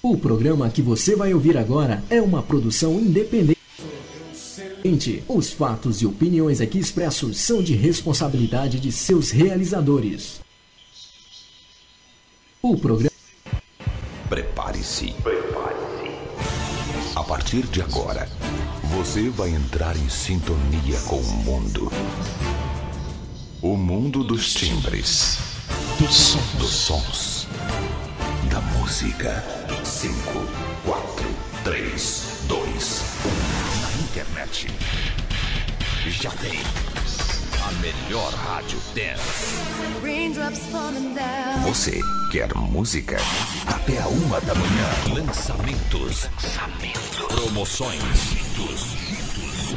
O programa que você vai ouvir agora é uma produção independente. Os fatos e opiniões aqui expressos são de responsabilidade de seus realizadores. O programa. Prepare-se. Prepare-se. A partir de agora, você vai entrar em sintonia com o mundo. O mundo dos timbres, dos sons, dos sons, da música. 5, 4, 3, 2, 1. Na internet. Já tem a melhor rádio dance. Você quer música? Até a uma da manhã. Lançamentos. Lançamentos. Promoções.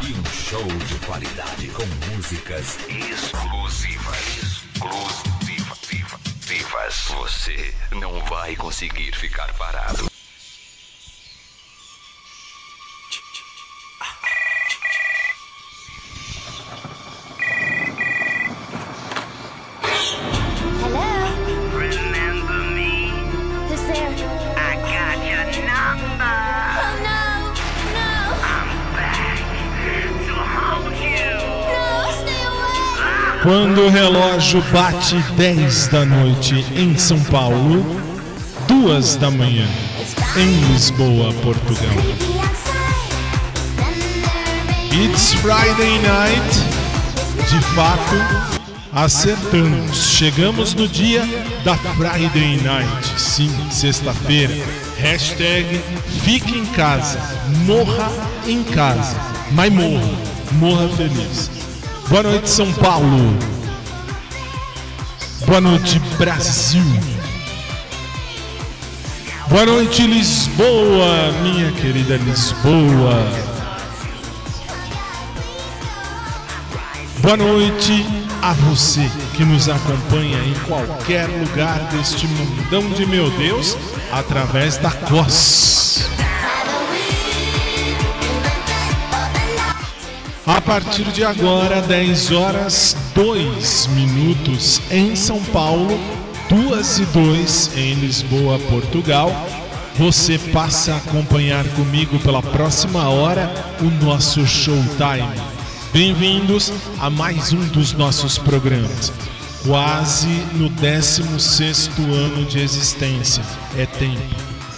E um show de qualidade com músicas exclusivas. Exclusivas. Você não vai conseguir ficar parado. Quando o relógio bate 10 da noite em São Paulo, 2 da manhã em Lisboa, Portugal. It's Friday night. De fato, acertamos. Chegamos no dia da Friday night. Sim, sexta-feira. Hashtag fique em casa. Morra em casa. Mas morra. Morra feliz. Boa noite, São Paulo. Boa noite, Brasil. Boa noite, Lisboa, minha querida Lisboa. Boa noite a você que nos acompanha em qualquer lugar deste mundão de meu Deus através da COS. A partir de agora, 10 horas 2 minutos em São Paulo, 2 e 2 em Lisboa, Portugal. Você passa a acompanhar comigo pela próxima hora o nosso Showtime. Bem-vindos a mais um dos nossos programas. Quase no 16 ano de existência. É tempo.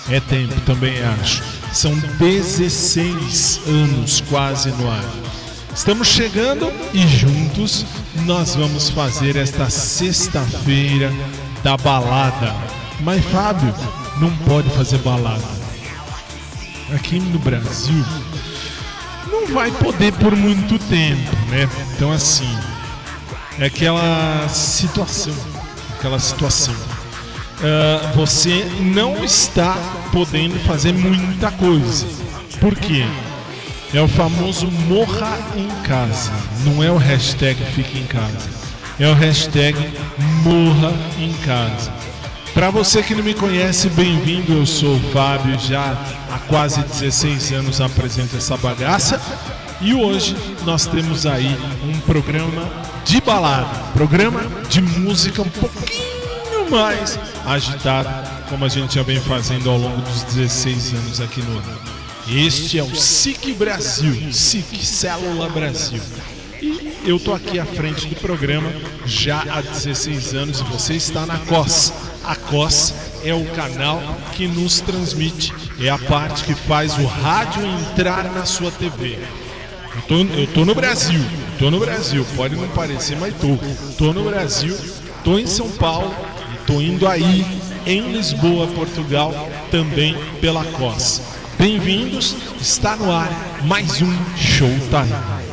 É tempo, também acho. São 16 anos quase no ar. Estamos chegando e juntos nós vamos fazer esta sexta-feira da balada. Mas Fábio, não pode fazer balada. Aqui no Brasil não vai poder por muito tempo, né? Então assim, é aquela situação, aquela situação. Uh, você não está podendo fazer muita coisa. Por quê? É o famoso morra em casa. Não é o hashtag fique em casa. É o hashtag morra em casa. Para você que não me conhece, bem-vindo. Eu sou o Fábio, já há quase 16 anos apresento essa bagaça. E hoje nós temos aí um programa de balada, programa de música um pouquinho mais agitado, como a gente já vem fazendo ao longo dos 16 anos aqui no este é o SIC Brasil, SIC Célula Brasil. E eu tô aqui à frente do programa já há 16 anos e você está na COS. A COS é o canal que nos transmite, é a parte que faz o rádio entrar na sua TV. Eu tô, eu tô no Brasil, tô no Brasil, pode não parecer, mas tô. Tô no Brasil, tô em São Paulo e tô indo aí em Lisboa, Portugal, também pela COS. Bem-vindos, está no ar mais um Showtime.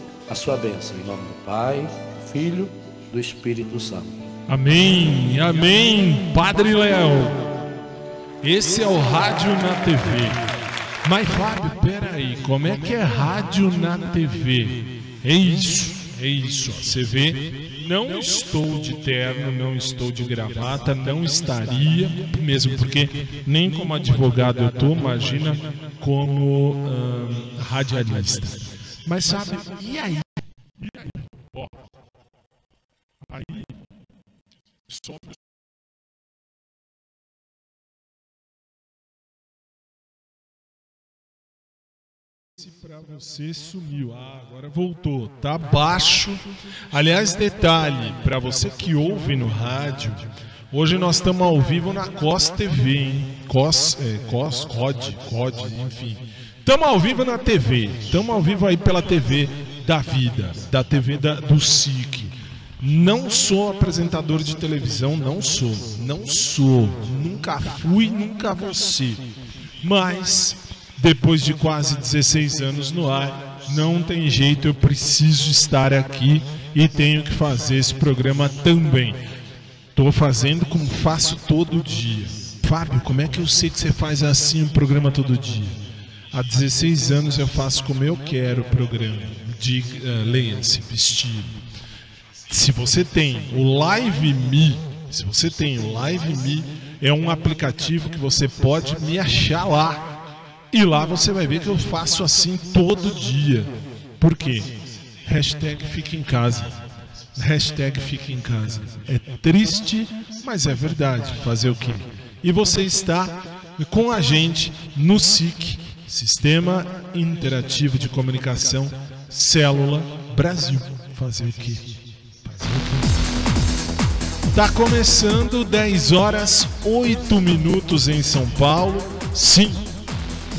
a sua bênção, em nome do Pai, do Filho, do Espírito Santo. Amém, amém, Padre Léo. Esse é o Rádio na TV. Mas Fábio, peraí, como é que é rádio na TV? É isso, é isso. Você vê não estou de terno, não estou de gravata, não estaria, mesmo porque nem como advogado eu estou, imagina como hum, radialista. Mas sabe, e aí? E aí? Ó, aí, só para você sumiu. Ah, agora voltou. Tá baixo. Aliás, detalhe, para você que ouve no rádio, hoje nós estamos ao vivo na COS TV, hein? COS, é, COS, COD, COD, enfim. Estamos ao vivo na TV. Estamos ao vivo aí pela TV da vida, da TV da, do SIC. Não sou apresentador de televisão, não sou. Não sou. Nunca fui, nunca vou ser. Mas depois de quase 16 anos no ar, não tem jeito, eu preciso estar aqui e tenho que fazer esse programa também. Estou fazendo como faço todo dia. Fábio, como é que eu sei que você faz assim um programa todo dia? Há 16 anos eu faço como eu quero o programa. Uh, Leia-se, vestido. Se você tem o Live Me, se você tem o Live Me, é um aplicativo que você pode me achar lá e lá você vai ver que eu faço assim todo dia. Por quê? Hashtag fica em casa. Hashtag fica em casa. É triste, mas é verdade. Fazer o quê? E você está com a gente no SIC, Sistema Interativo de Comunicação Célula Brasil. Fazer o quê? Fazer o quê? Tá começando 10 horas 8 minutos em São Paulo. Sim,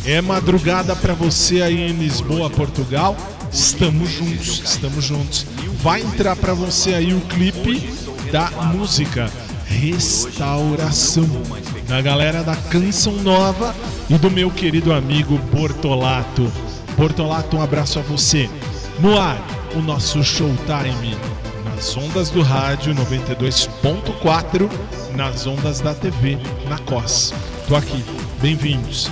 é madrugada para você aí em Lisboa, Portugal. Estamos juntos, estamos juntos. Vai entrar para você aí o clipe da música Restauração, da galera da Canção Nova e do meu querido amigo Bortolato. Bortolato, um abraço a você. No ar, o nosso Showtime nas ondas do rádio 92.4, nas ondas da TV na COS. Tô aqui, bem-vindos.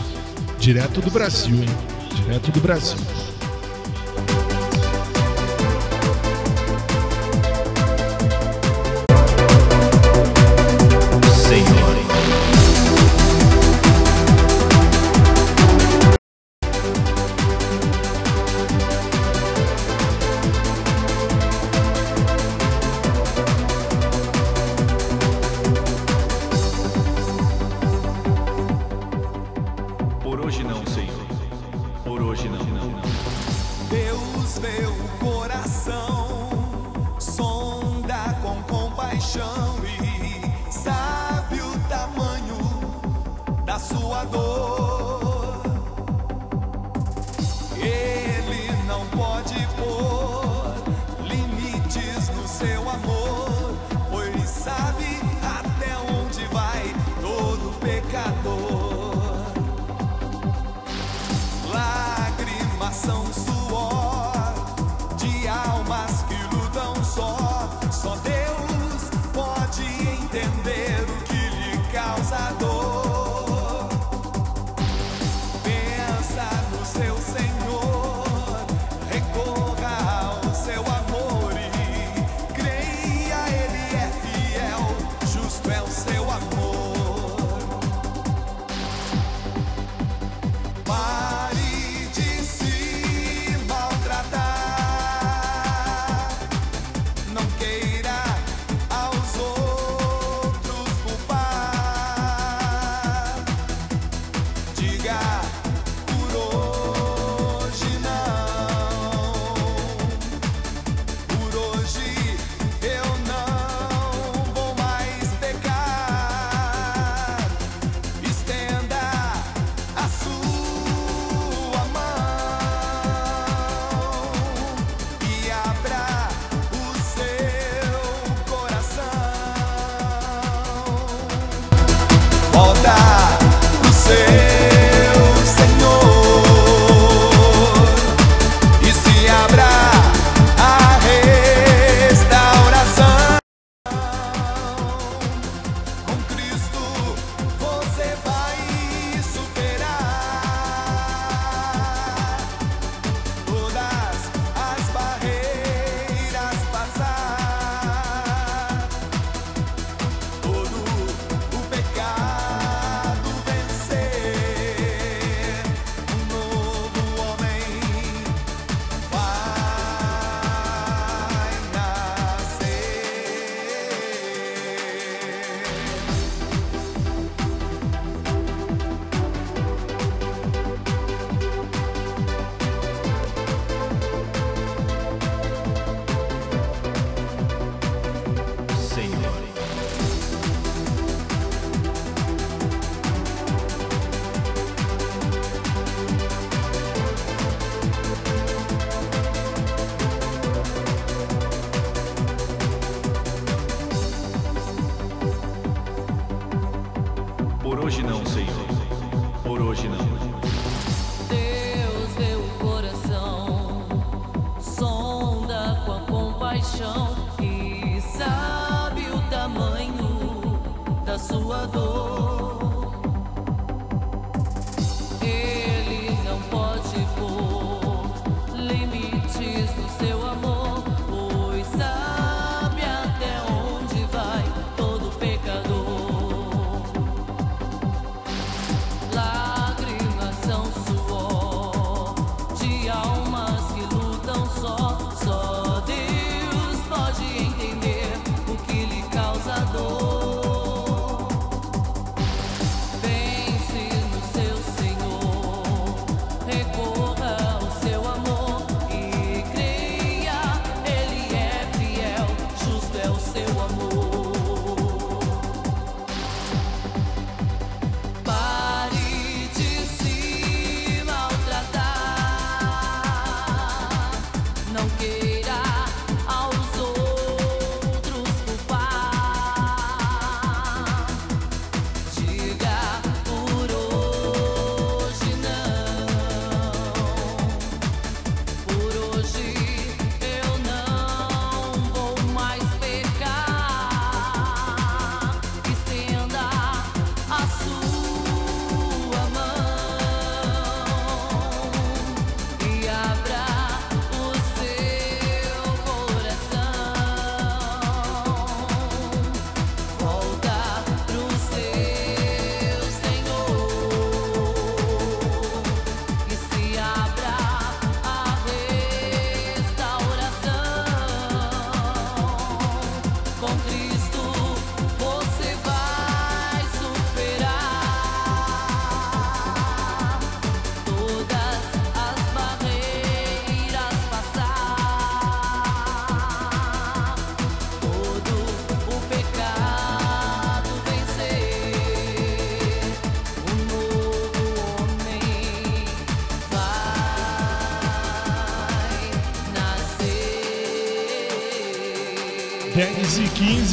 Direto do Brasil, hein? Direto do Brasil. emotion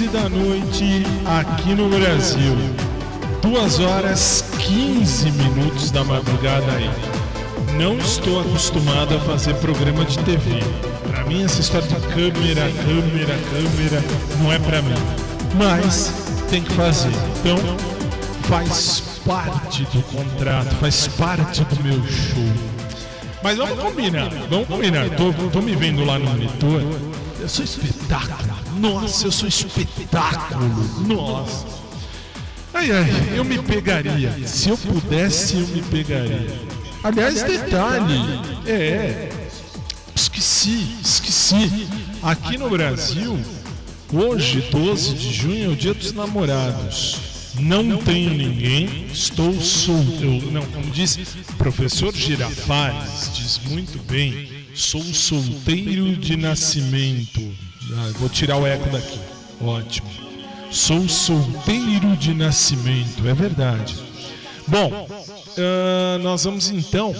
da noite aqui no Brasil. 2 horas 15 minutos da madrugada aí. Não estou acostumado a fazer programa de TV. Para mim essa história de câmera, câmera, câmera não é para mim. Mas tem que fazer. Então faz parte do contrato, faz parte do meu show. Mas vamos combinar, vamos combinar. Tô, tô me vendo lá no monitor. Eu sou espetáculo. Nossa, eu sou espetáculo. Nossa. Ai, ai, eu me pegaria. Se eu pudesse, eu me pegaria. Aliás, detalhe. É. Esqueci, esqueci. Aqui no Brasil, hoje, 12 de junho, é o dia dos namorados. Não tenho ninguém, estou solteiro. Não, como o professor Girafales, diz muito bem, sou solteiro de nascimento. Ah, vou tirar o eco daqui. Ótimo. Sou solteiro de nascimento, é verdade. Bom, uh, nós vamos então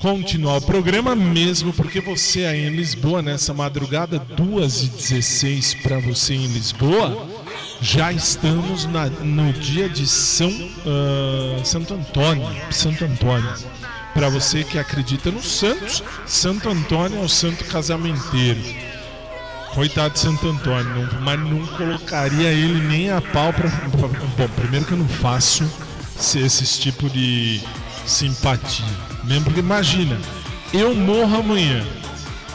continuar o programa mesmo, porque você aí em Lisboa, nessa madrugada, 2h16 para você em Lisboa, já estamos na, no dia de São uh, Santo Antônio. Santo Antônio. Para você que acredita no Santos, Santo Antônio é o santo casamenteiro. Coitado de Santo Antônio, não, mas não colocaria ele nem a pau para. Bom, primeiro que eu não faço esse tipo de simpatia. Mesmo porque imagina, eu morro amanhã.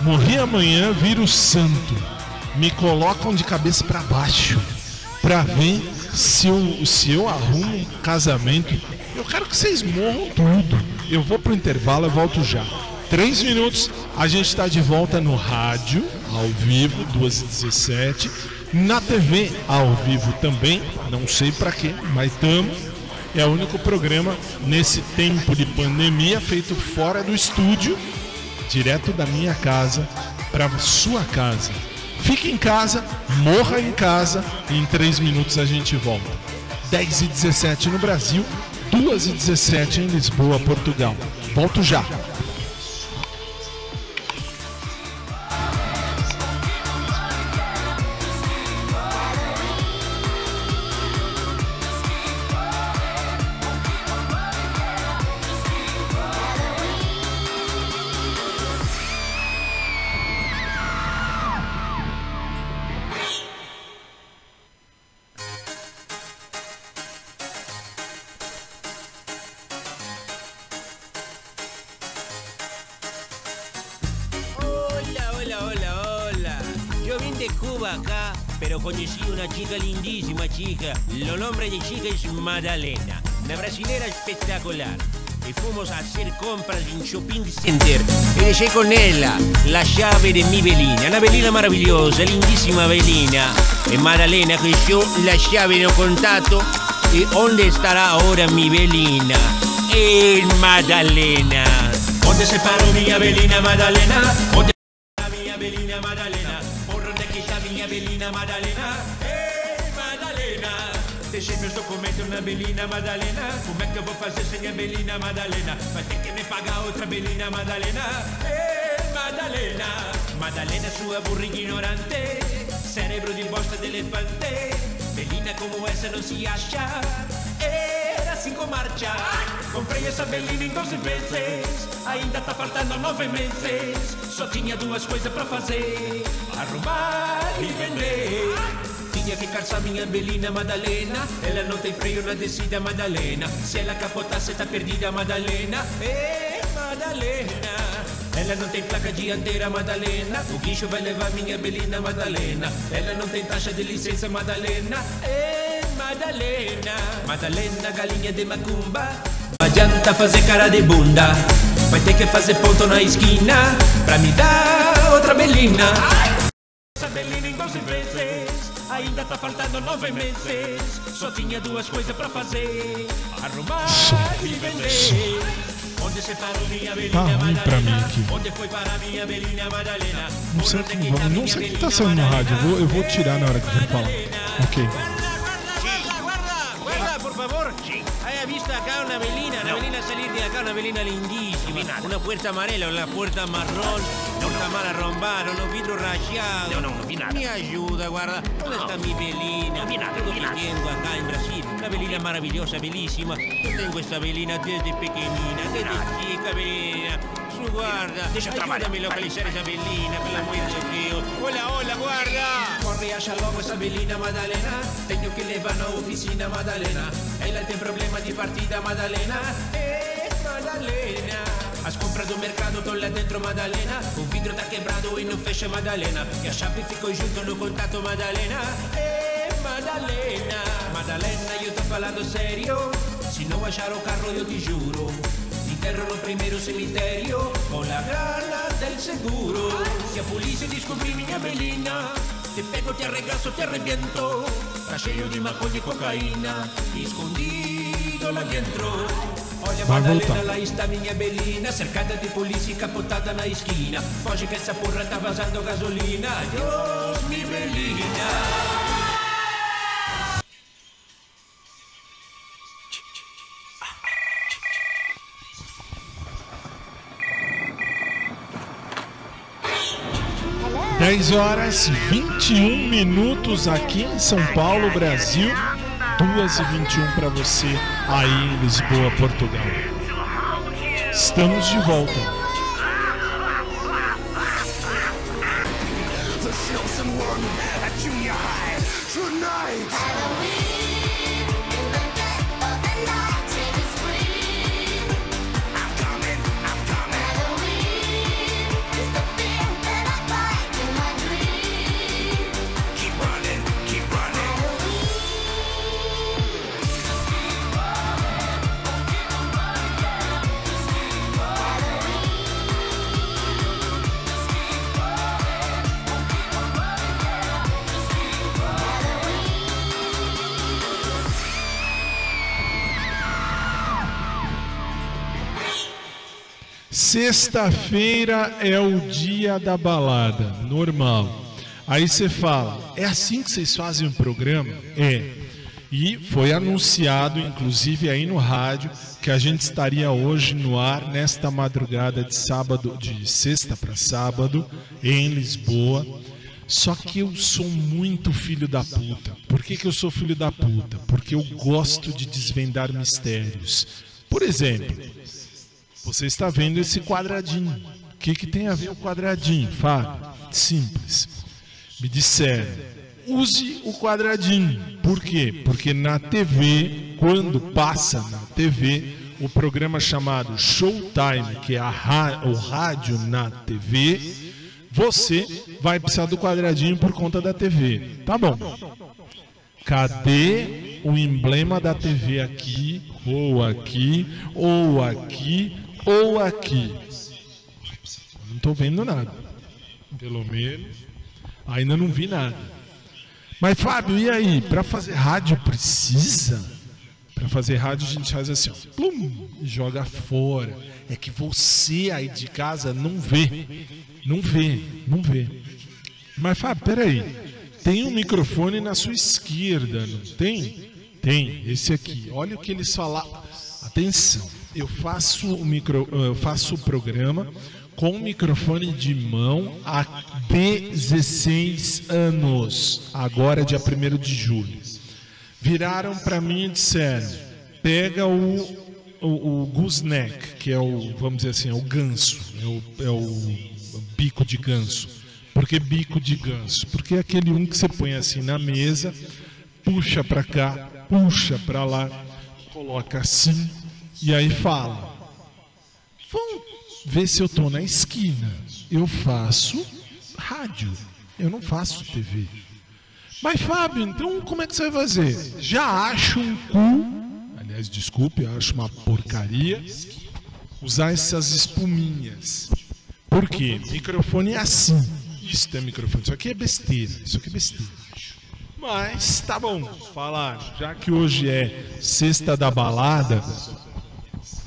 Morri amanhã, viro santo. Me colocam de cabeça para baixo para ver se eu, se eu arrumo um casamento. Eu quero que vocês morram tudo. Eu vou pro intervalo e volto já. Três minutos, a gente está de volta no rádio, ao vivo, 2h17. Na TV, ao vivo também, não sei para quê, mas estamos. É o único programa nesse tempo de pandemia feito fora do estúdio, direto da minha casa para sua casa. Fique em casa, morra em casa e em 3 minutos a gente volta. 10 e 17 no Brasil, 2 e 17 em Lisboa, Portugal. Volto já. Madalena, una brasilera espectacular. Y fuimos a hacer compras en Shopping Center. Dejé con ella la llave de mi velina. Una velina maravillosa, lindísima velina. En Madalena que yo la llave no contacto. ¿Y dónde estará ahora mi velina? En Madalena. ¿Dónde se paró mi velina Madalena? Belina Madalena. Como é que eu vou fazer sem a Belina Madalena? Vai ter que me pagar outra Belina Madalena. Ei, Madalena, Madalena, sua burra ignorante. Cérebro de bosta de elefante. Belina como essa não se acha. Era cinco marcha. Comprei essa Belina em 12 vezes. Ainda tá faltando nove meses. Só tinha duas coisas pra fazer: arrumar e vender. Tinha que calçar minha Belina Madalena Ela não tem freio na descida Madalena Se ela capotasse tá perdida Madalena Ei Madalena ela não tem placa dianteira, Madalena. O guincho vai levar minha Belina, Madalena. Ela não tem taxa de licença, Madalena. Ei, Madalena. Madalena, galinha de macumba. Não adianta fazer cara de bunda. Vai ter que fazer ponto na esquina. Pra me dar outra Belina. Essa nove meses. Só tinha duas coisas pra fazer: arrumar e vender. Onde você parou minha belinha tá ruim pra mim aqui. Onde foi para minha belinha Madalena? Não sei, como, não sei o que tá saindo no rádio. Eu vou, eu vou tirar na hora que eu falar. Ok. visto acá una velina, una velina salir de acá, una velina lindísima. Una puerta amarela, una puerta marrón, una mala rombar, unos vidrios rayados. No, no, no vi nada. Me ayuda, guarda. ¿Dónde está mi velina? No vi nada, no vi nada. tengo acá en Brasil. Una velina maravillosa, belísima. Yo tengo esta velina desde pequeñina, desde chica, velina. Su guarda. Ayúdame a localizar esa velina, per l'amor de Deus. Hola, hola, guarda. Corre acha logo essa velina, Madalena. Tenho que levar na oficina, Madalena. Ela tem problema de partida, Madalena. Eh, Madalena. As compras do mercado estão lá dentro, Madalena. O vidro tá quebrado e não fecha, Madalena. E a chave ficou junto no contato, Madalena. Eh, Madalena. Madalena. Madalena, io t'ho parlato serio. Se non lasciare o carro io ti giuro. Ti interro no primeiro cemiterio con la grana del seguro. Si a polizia descobri minha melina, te pego, te arregazo, te arreviento. Tracheio de maconha e cocaína, escondido lá dentro. Olha Vai Madalena, voltar. lá está minha belina Cercada de polícia e capotada na esquina Foge que essa porra tá vazando gasolina Deus me belina? 10 horas 21 minutos aqui em São Paulo, Brasil. 2 e 21 para você aí em Lisboa, Portugal. Estamos de volta. Sexta-feira é o dia da balada, normal. Aí você fala, é assim que vocês fazem o programa? É. E foi anunciado, inclusive aí no rádio, que a gente estaria hoje no ar nesta madrugada de sábado, de sexta para sábado, em Lisboa. Só que eu sou muito filho da puta. Por que, que eu sou filho da puta? Porque eu gosto de desvendar mistérios. Por exemplo, você está vendo esse quadradinho. O que, que tem a ver o quadradinho, Fábio? Simples. Me disseram, use o quadradinho. Por quê? Porque na TV, quando passa na TV, o programa chamado Showtime, que é o rádio na TV, você vai precisar do quadradinho por conta da TV. Tá bom. Cadê o emblema da TV aqui, ou aqui, ou aqui, ou aqui? Não estou vendo nada. Pelo menos, ainda não vi nada. Mas Fábio, e aí? Para fazer rádio precisa? Para fazer rádio a gente faz assim, ó, plum, joga fora. É que você aí de casa não vê, não vê, não vê. Mas Fábio, peraí. Tem um microfone na sua esquerda, não tem? Tem, esse aqui. Olha o que eles falaram. Atenção, eu faço o micro, eu faço o programa com microfone de mão há 16 anos. Agora dia 1 de julho. Viraram para mim e disseram: "Pega o o, o gooseneck, que é o, vamos dizer assim, é o ganso, é o, é o bico de ganso. Por que bico de ganso? Porque é aquele um que você põe assim na mesa, puxa para cá, puxa para lá, coloca assim e aí fala. Vamos ver se eu tô na esquina. Eu faço rádio, eu não faço TV. Mas Fábio, então como é que você vai fazer? Já acho um cu aliás, desculpe, acho uma porcaria usar essas espuminhas. Por quê? Microfone é assim. Isso é microfone. Isso aqui é besteira. Isso aqui é besteira. Mas tá bom, falar. Já que hoje é sexta da balada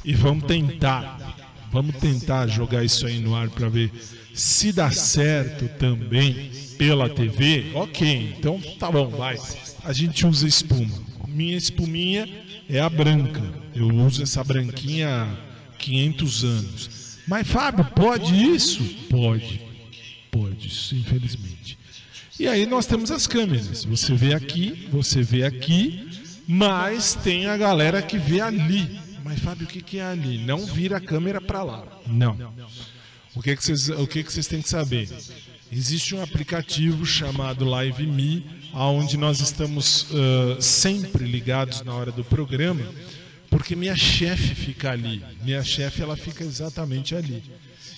e vamos tentar, vamos tentar jogar isso aí no ar para ver se dá certo também pela TV. Ok, então tá bom, vai. A gente usa espuma. Minha espuminha é a branca. Eu uso essa branquinha há 500 anos. Mas Fábio, pode isso? Pode. Pode, isso, infelizmente. E aí nós temos as câmeras. Você vê aqui, você vê aqui, mas tem a galera que vê ali. Mas Fábio, o que, que é ali? Não vira a câmera para lá. Não. O que, que vocês, o que, que vocês têm que saber? Existe um aplicativo chamado Live Me, onde nós estamos uh, sempre ligados na hora do programa, porque minha chefe fica ali. Minha chefe ela fica exatamente ali.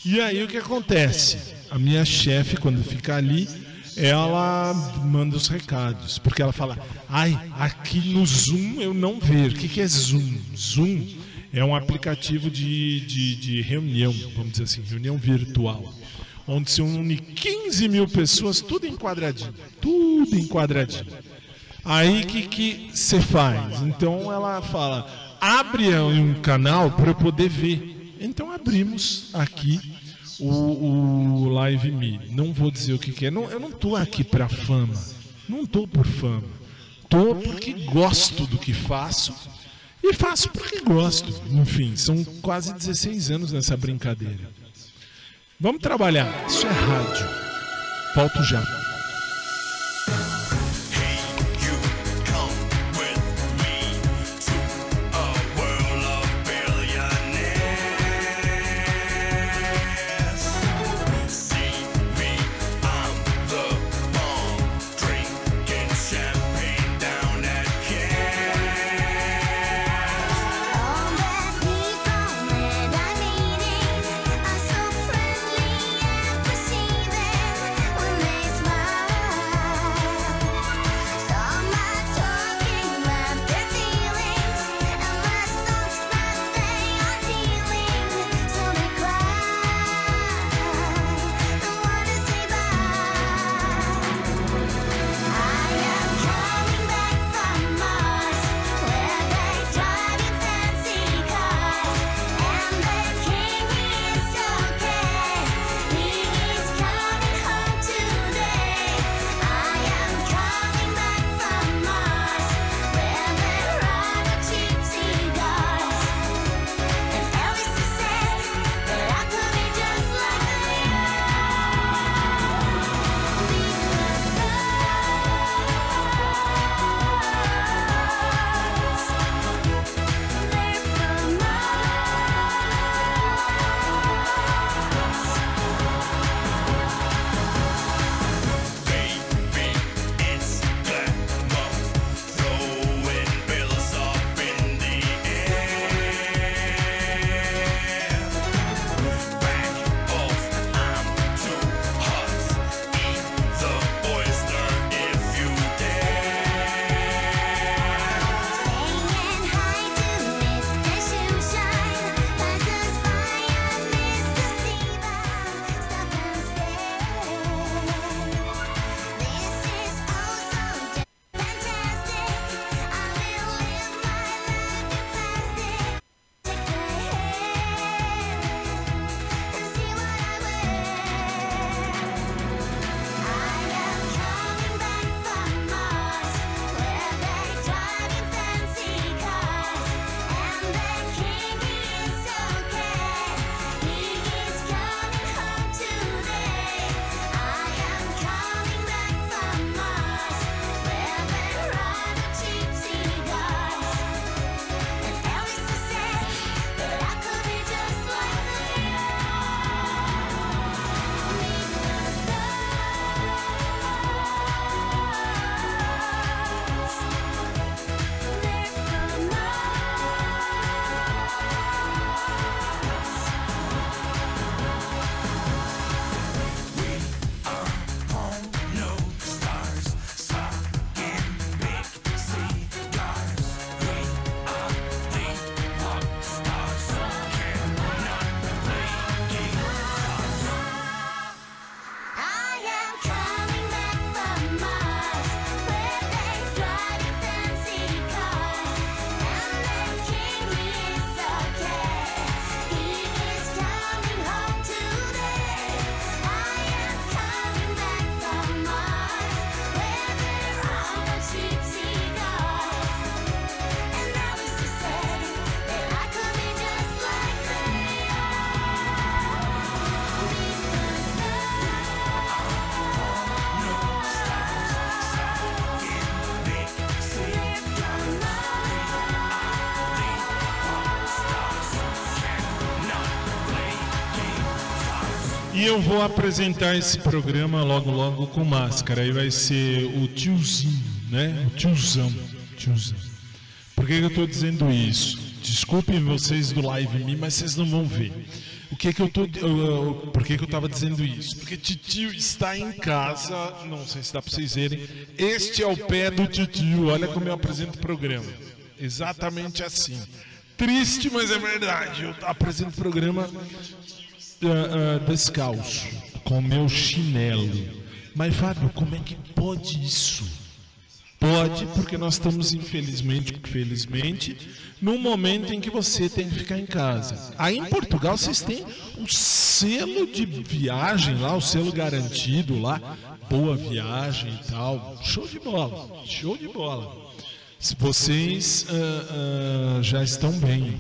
E aí o que acontece? A minha chefe, quando fica ali, ela manda os recados, porque ela fala: ai, aqui no Zoom eu não vejo. O que, que é Zoom? Zoom é um aplicativo de, de, de reunião, vamos dizer assim, reunião virtual, onde se une 15 mil pessoas, tudo enquadradinho, tudo enquadradinho. Aí o que você faz? Então ela fala: abre um canal para eu poder ver. Então abrimos aqui o, o Live Me. Não vou dizer o que, que é. Não, eu não estou aqui para fama. Não estou por fama. Estou porque gosto do que faço. E faço porque gosto. Enfim, são quase 16 anos nessa brincadeira. Vamos trabalhar. Isso é rádio. Volto já. Eu vou apresentar esse programa logo logo com máscara. Aí vai ser o tiozinho, né? O tiozão. tiozão. Por que, eu estou dizendo isso? desculpem vocês do Live Me, mas vocês não vão ver. O que que eu tô. Uh, por que, que eu tava dizendo isso? Porque titio está em casa, não sei se dá pra vocês verem. Este é o pé do titio, olha como eu apresento o programa. Exatamente assim. Triste, mas é verdade. Eu apresento o programa uh, uh, descalço, com meu chinelo. Mas, Fábio, como é que pode isso? Pode, porque nós estamos, infelizmente, felizmente, num momento em que você tem que ficar em casa. Aí em Portugal vocês têm o selo de viagem lá, o selo garantido lá, boa viagem e tal. Show de bola, show de bola. Vocês uh, uh, já estão bem.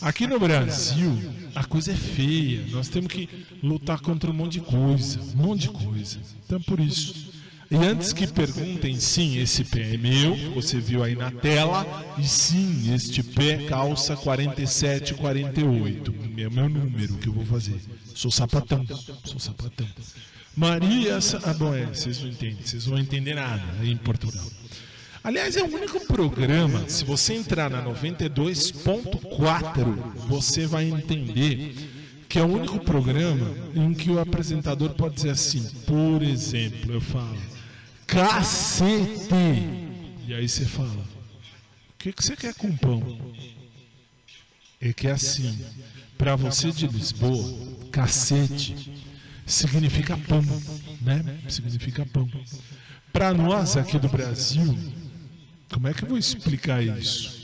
Aqui no Brasil, a coisa é feia. Nós temos que lutar contra um monte de coisa, um monte de coisa. Então por isso. E antes que perguntem, sim, esse pé é meu, você viu aí na tela, e sim, este pé calça 47, 48. É meu número que eu vou fazer. Sou sapatão, sou sapatão. Maria, ah, bom, é, vocês não entendem, vocês não vão entender nada em Portugal. Aliás, é o único programa, se você entrar na 92.4, você vai entender que é o único programa em que o apresentador pode dizer assim, por exemplo, eu falo, cacete. E aí você fala: O que, que você quer com pão? É que é assim, para você de Lisboa, cacete significa pão, né? Significa pão. Para nós aqui do Brasil, como é que eu vou explicar isso?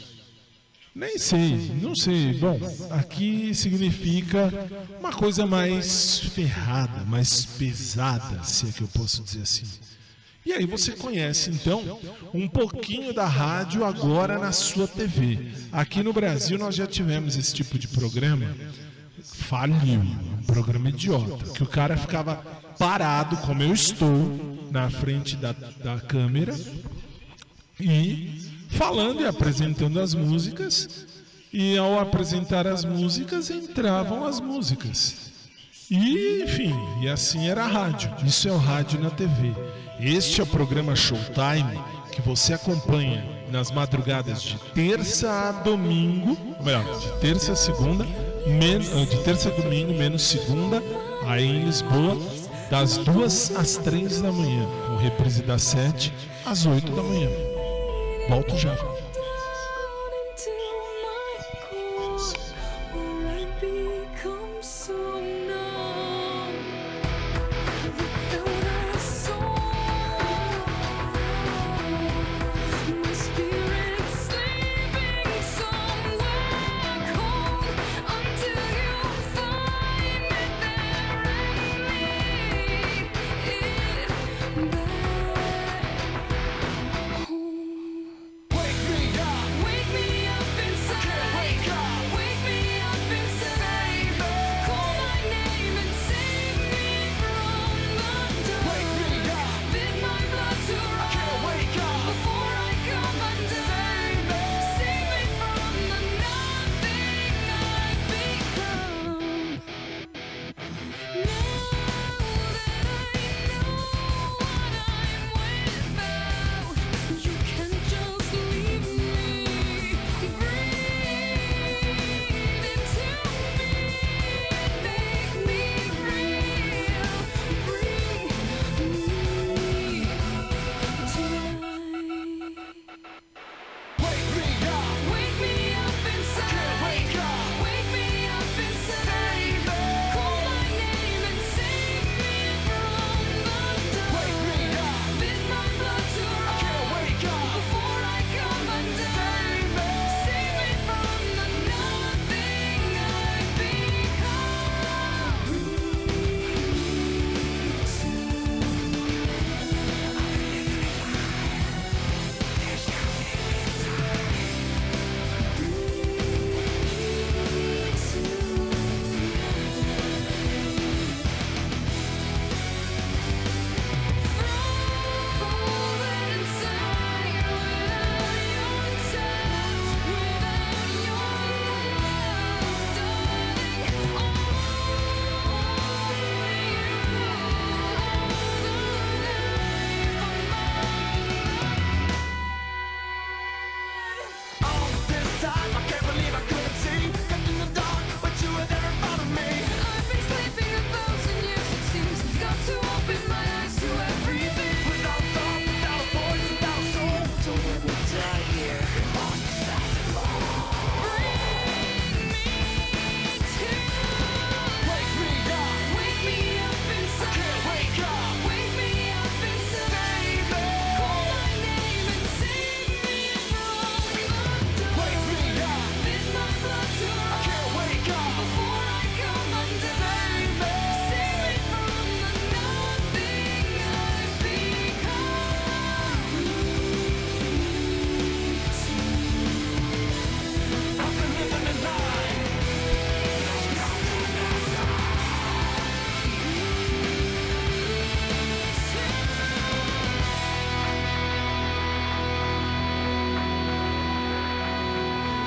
Nem sei, não sei. Bom, aqui significa uma coisa mais ferrada, mais pesada, se é que eu posso dizer assim. E aí você conhece então um pouquinho da rádio agora na sua TV. Aqui no Brasil nós já tivemos esse tipo de programa. Faliu, um programa idiota, que o cara ficava parado, como eu estou, na frente da, da câmera e falando e apresentando as músicas. E ao apresentar as músicas entravam as músicas. E enfim, e assim era a rádio. Isso é o rádio na TV. Este é o programa Showtime que você acompanha nas madrugadas de terça a domingo, melhor, de terça a segunda, men de terça a domingo menos segunda, aí em Lisboa, das duas às três da manhã, com reprise das sete às oito da manhã. Volto já.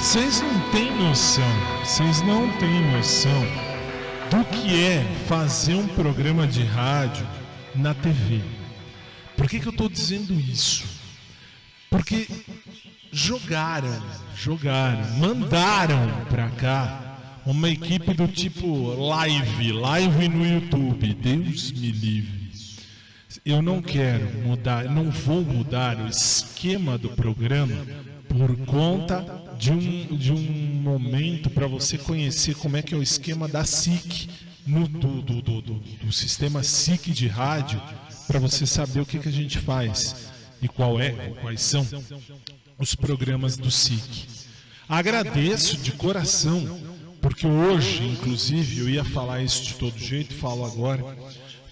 Vocês não têm noção, vocês não têm noção do que é fazer um programa de rádio na TV. Por que, que eu estou dizendo isso? Porque jogaram, jogaram, mandaram para cá uma equipe do tipo live, live no YouTube. Deus me livre. Eu não quero mudar, não vou mudar o esquema do programa por conta de um, de um momento para você conhecer como é que é o esquema da SIC, no, do, do, do, do, sistema SIC de rádio, para você saber o que, que a gente faz e qual é, quais são os programas do SIC. Agradeço de coração, porque hoje, inclusive, eu ia falar isso de todo jeito, falo agora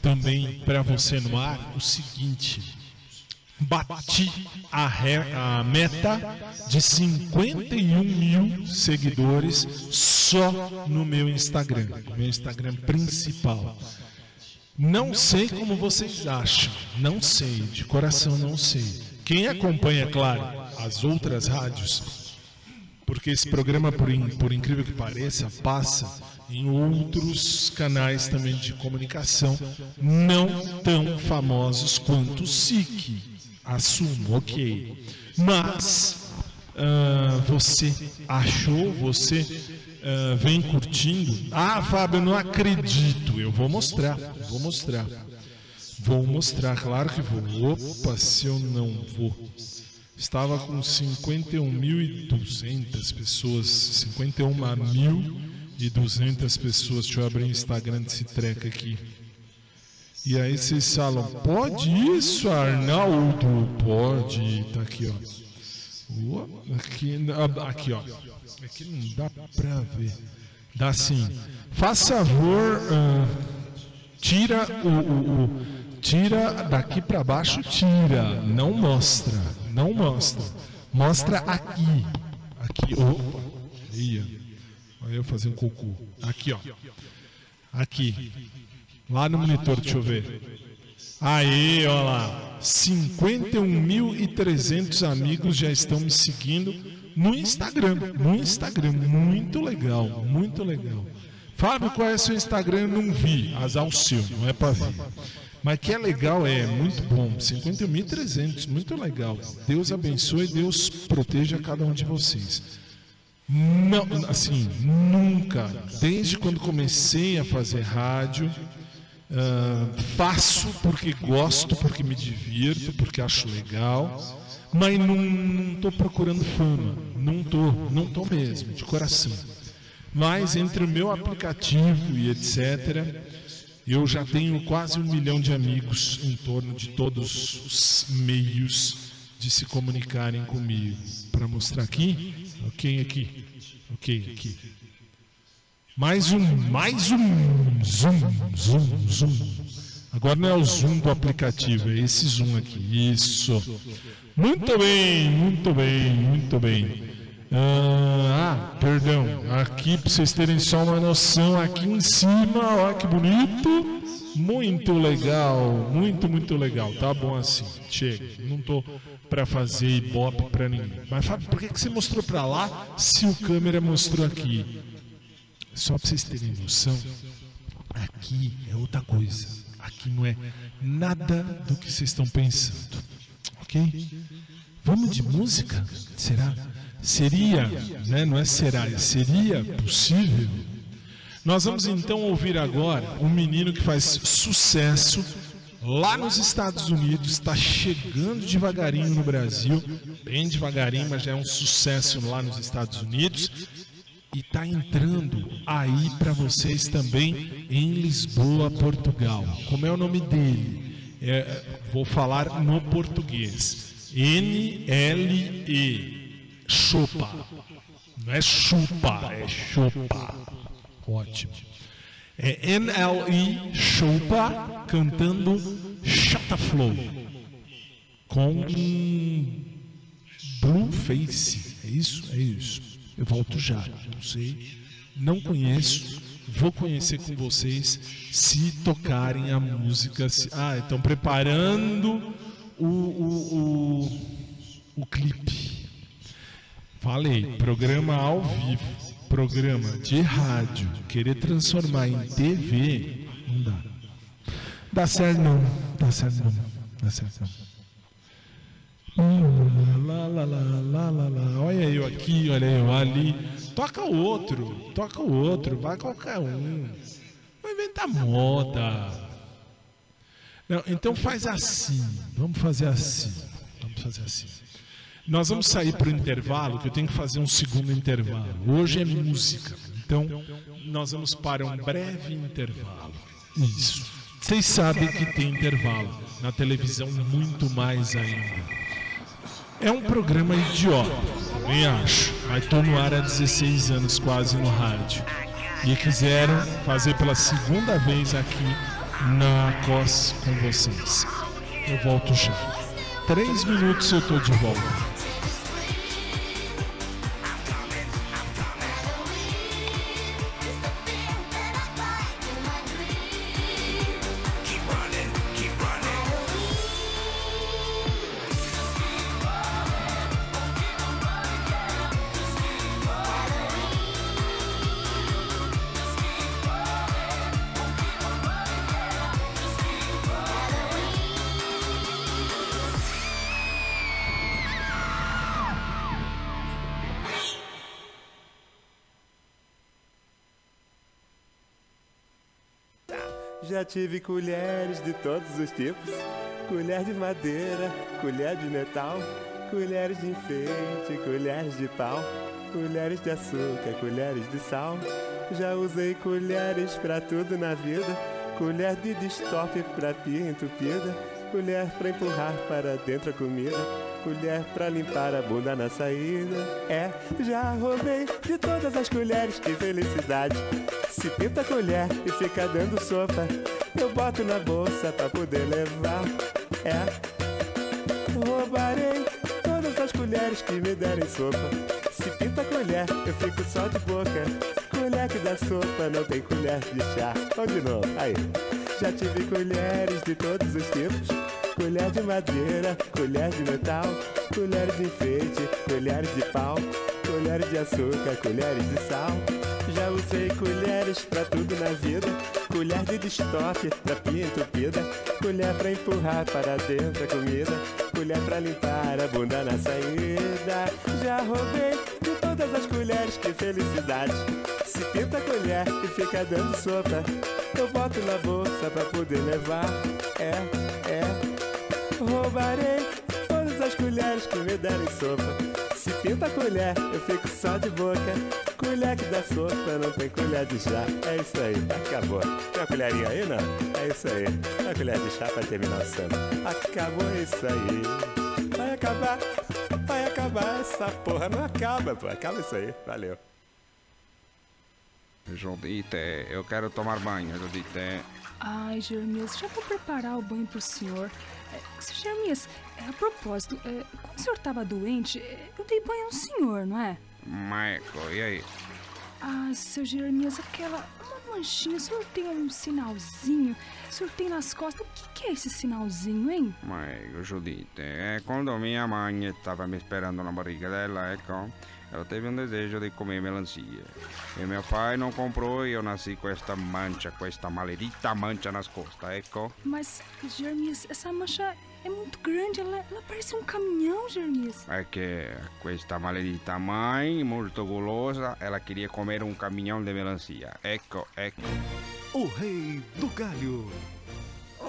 também para você no ar o seguinte bati a, re, a, meta de 51 mil seguidores só no meu Instagram, meu Instagram principal. Não sei como vocês acham, não sei, de coração não sei. Quem acompanha, claro, as outras rádios, porque esse programa, por, por incrível que pareça, passa em outros canais também de comunicação, não tão famosos quanto o SIC assumo, ok. Mas uh, você achou, você uh, vem curtindo. Ah, Fábio, eu não acredito. Eu vou mostrar, vou mostrar. Vou mostrar, claro que vou. Opa, se eu não vou. Estava com 51.200 pessoas, 51.200 pessoas. Deixa eu abrir o Instagram desse treco aqui. E aí vocês falam, pode isso, Arnaldo? Pode, tá aqui, ó. Aqui, aqui, ó. Aqui não dá pra ver. Dá sim. Faz favor, uh, tira o, o, o, tira daqui para baixo, tira. Não mostra, não mostra. Mostra aqui, aqui. Opa, ia. Olha eu fazer um cocô. Aqui, ó. Aqui. Lá no monitor, deixa eu ver. Aí, olha lá. 51.300 amigos já estão me seguindo no Instagram. No Instagram. Muito legal, muito legal. Fábio, qual é seu Instagram? Eu não vi. Azar o seu, não é para ver. Mas que é legal, é muito bom. 51.300, muito legal. Deus abençoe, Deus proteja cada um de vocês. Não, assim, nunca, desde quando comecei a fazer rádio, Uh, faço porque gosto, porque me divirto, porque acho legal, mas não estou procurando fama, não estou, não estou mesmo, de coração. Mas entre o meu aplicativo e etc., eu já tenho quase um milhão de amigos em torno de todos os meios de se comunicarem comigo. Para mostrar aqui, ok, aqui, ok, aqui. Mais um, mais um zoom, zoom, zoom. Agora não é o zoom do aplicativo, é esse zoom aqui. Isso. Muito bem, muito bem, muito bem. Ah, ah perdão. Aqui para vocês terem só uma noção, aqui em cima, olha que bonito. Muito legal, muito, muito legal. Tá bom assim. Chega. Não tô para fazer ibope para ninguém. Mas Fábio, por que, que você mostrou para lá se o câmera mostrou aqui? Só para vocês terem noção, aqui é outra coisa. Aqui não é nada do que vocês estão pensando. Ok? Vamos de música? Será? Seria, né? não é será, é seria possível? Nós vamos então ouvir agora um menino que faz sucesso lá nos Estados Unidos, está chegando devagarinho no Brasil, bem devagarinho, mas já é um sucesso lá nos Estados Unidos e está entrando aí para vocês também em Lisboa, Portugal. Como é o nome dele? É, vou falar no português. N-L-E. Chopa. Não é chupa, é chopa. Ótimo. É N-L-E Chopa cantando Shut Flow. Com Blue Face. É isso? É isso. Eu volto já. Não sei, não conheço. Vou conhecer com vocês se tocarem a música. Se... Ah, estão preparando o, o, o, o clipe. Falei, programa ao vivo, programa de rádio, querer transformar em TV, não dá. Dá certo não, dá certo não, dá certo não. Lá, lá, lá, lá, lá, lá. Olha eu aqui, olha eu ali. Toca o outro, toca o outro, vai qualquer um. Vai inventar moda. Não, então faz assim. Vamos fazer assim. Vamos fazer assim. Nós vamos sair para o intervalo, que eu tenho que fazer um segundo intervalo. Hoje é música. Então, nós vamos para um breve intervalo. Isso. Vocês sabem que tem intervalo. Na televisão, muito mais ainda. É um programa idiota, nem acho. Mas estou no ar há 16 anos quase no rádio. E quiseram fazer pela segunda vez aqui na COS com vocês. Eu volto já. Três minutos eu tô de volta. Já tive colheres de todos os tipos: colher de madeira, colher de metal, colheres de enfeite, colheres de pau, colheres de açúcar, colheres de sal. Já usei colheres pra tudo na vida: colher de destop pra pia entupida, colher pra empurrar para dentro a comida, colher pra limpar a bunda na saída. É, já roubei de todas as colheres, que felicidade! Se pinta a colher e fica dando sopa, eu boto na bolsa pra poder levar. É, roubarei todas as colheres que me derem sopa. Se pinta a colher, eu fico só de boca. Colher que dá sopa, não tem colher de chá. Vamos de novo, aí. Já tive colheres de todos os tipos. Colher de madeira, colher de metal, colheres de enfeite, colheres de pau, colheres de açúcar, colheres de sal. Já usei colheres pra tudo na vida. Colher de destoque pra pia entupida. Colher pra empurrar para dentro a comida. Colher pra limpar a bunda na saída. Já roubei de todas as colheres, que felicidade. Se pinta a colher e fica dando sopa. Eu boto na bolsa pra poder levar. É. Roubarei todas as colheres que me derem sopa. Se pinta a colher, eu fico só de boca. Colher que dá sopa, não tem colher de chá. É isso aí, acabou. Tem uma colherinha aí, não? É isso aí. Uma colher de chá pra terminar o samba. Acabou isso aí. Vai acabar, vai acabar. Essa porra não acaba, pô. Acaba isso aí. Valeu. Judite, eu quero tomar banho, Judite. Ai, Jeremias, já vou preparar o banho pro senhor. É, Jeremias, é, a propósito, é, quando o senhor tava doente, é, eu dei banho no senhor, não é? Michael, e aí? Ah, seu Jeremias, aquela. Uma manchinha, o senhor tem um sinalzinho? O senhor tem nas costas. O que, que é esse sinalzinho, hein? Michael, Judite, é quando minha mãe estava me esperando na barriga dela, ecco, ela teve um desejo de comer melancia. E meu pai não comprou e eu nasci com esta mancha, com esta maledita mancha nas costas, ecco. Mas, Jeremias, essa mancha é muito grande, ela, ela parece um caminhão, Jeremias. É que questa maledita mãe, muito gulosa, ela queria comer um caminhão de melancia. Ecco, ecco. O Rei do Galho.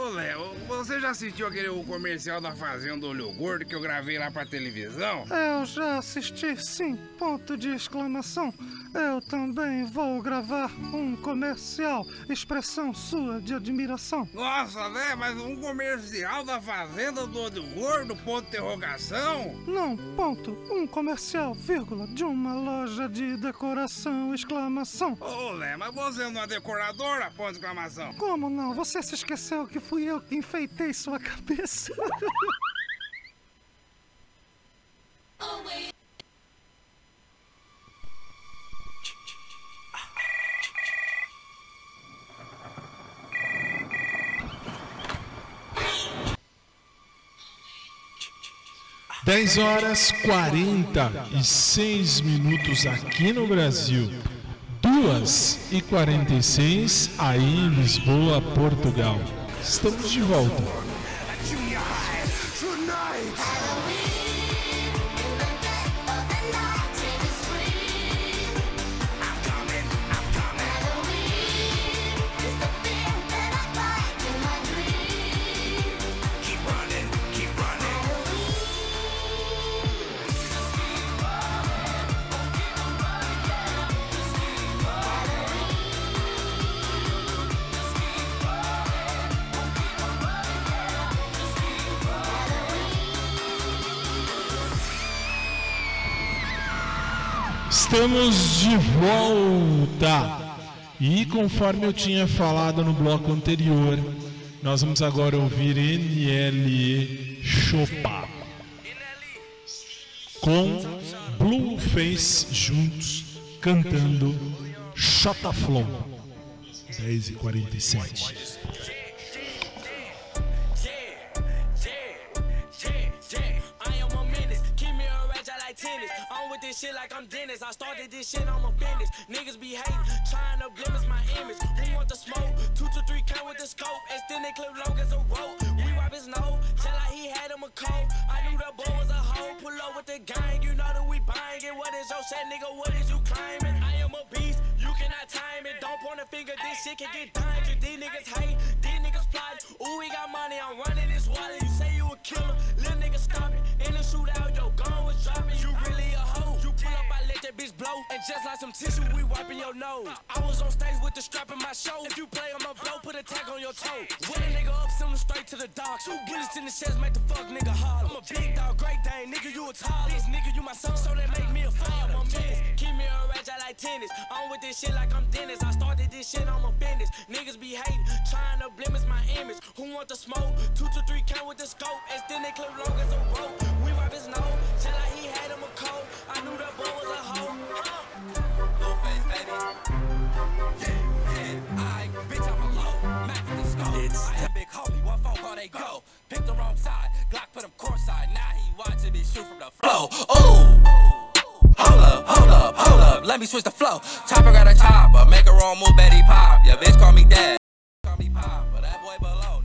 Ô Léo, você já assistiu aquele comercial da Fazenda Olho Gordo que eu gravei lá pra televisão? Eu já assisti, sim. Ponto de exclamação. Eu também vou gravar um comercial. Expressão sua de admiração. Nossa, né? Mas um comercial da Fazenda do Olho Gordo, ponto de interrogação? Não, ponto. Um comercial, vírgula, de uma loja de decoração, exclamação. Ô Léo, mas você não é decoradora, ponto de exclamação? Como não? Você se esqueceu que fui eu que enfeitei sua cabeça. 10 horas 46 minutos aqui no Brasil. 2 e 46 aí em Lisboa, Portugal. Estamos de volta. Estamos de volta! E conforme eu tinha falado no bloco anterior, nós vamos agora ouvir NLE Chopin com Blueface juntos cantando Chotaflon 10 e 47 this shit like I'm Dennis. I started this shit on my business. Niggas be hating, trying to blemish my image. Who want the smoke? Two to three count with the scope. Extended clip long as a rope. We wipe his nose, just like he had him a coat. I knew the boy was a hoe. Pull up with the gang, you know that we buying it. What is your set, nigga? What is you claiming? I am a beast, you cannot time it. Don't point a finger, this shit can get dangerous. These niggas hate, these niggas plot. Ooh, we got money, I'm running this wallet. You say you a killer, little nigga stop it. In the shootout, your gun was dropping. You really a that bitch blow. And just like some tissue, we wiping your nose. I was on stage with the strap in my show. If you play on my blow, put a tag on your toe. When a nigga up, send him straight to the dock. Two bullets in the chest, make the fuck nigga holler. I'm a big dog, great dane, nigga, you a tall. This nigga, you my son, so they make me a father. I'm menace. Keep me a ratchet like tennis. I'm with this shit like I'm Dennis. I started this shit on my business. Niggas be hating, trying to blemish my image. Who want the smoke? Two to three count with the scope. Extend they clip long as a rope. We wipe his nose, just like he had him a coat. I knew that boy was a hoe. Blueface, baby. Yeah, yeah, I, bitch, I'm. Mac with the snow. It's I am big homie, what phone call they go? Pick the wrong side, Glock put him court side. Now he watching me shoot from the flow. Ooh. Hold up, hold up, hold up, let me switch the flow. Chopper got a chopper, make a wrong move, Betty pop. Yeah, bitch, call me dad. Call me pop, but that boy baloney.